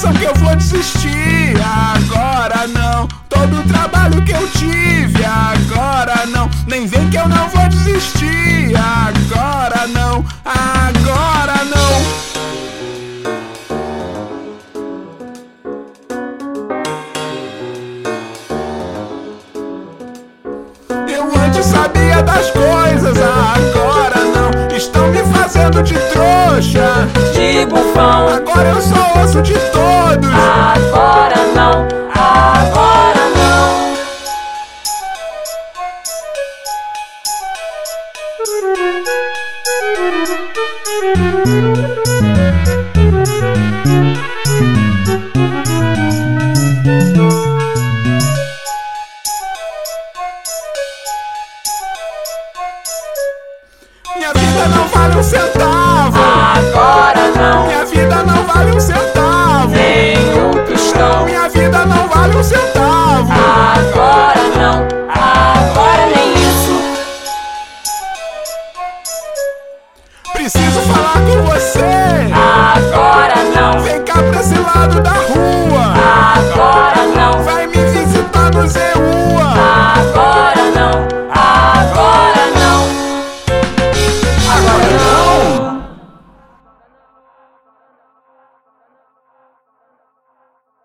pensam que eu vou desistir. Agora não, todo o trabalho que eu tive. Agora não, nem vem que eu não vou desistir. Agora não, agora não. Eu antes sabia das coisas, agora não. Estão me fazendo de trouxa. De bufão, Minha vida não vale um centavo. Preciso falar com você. Agora não, Vem cá pra esse lado da rua. agora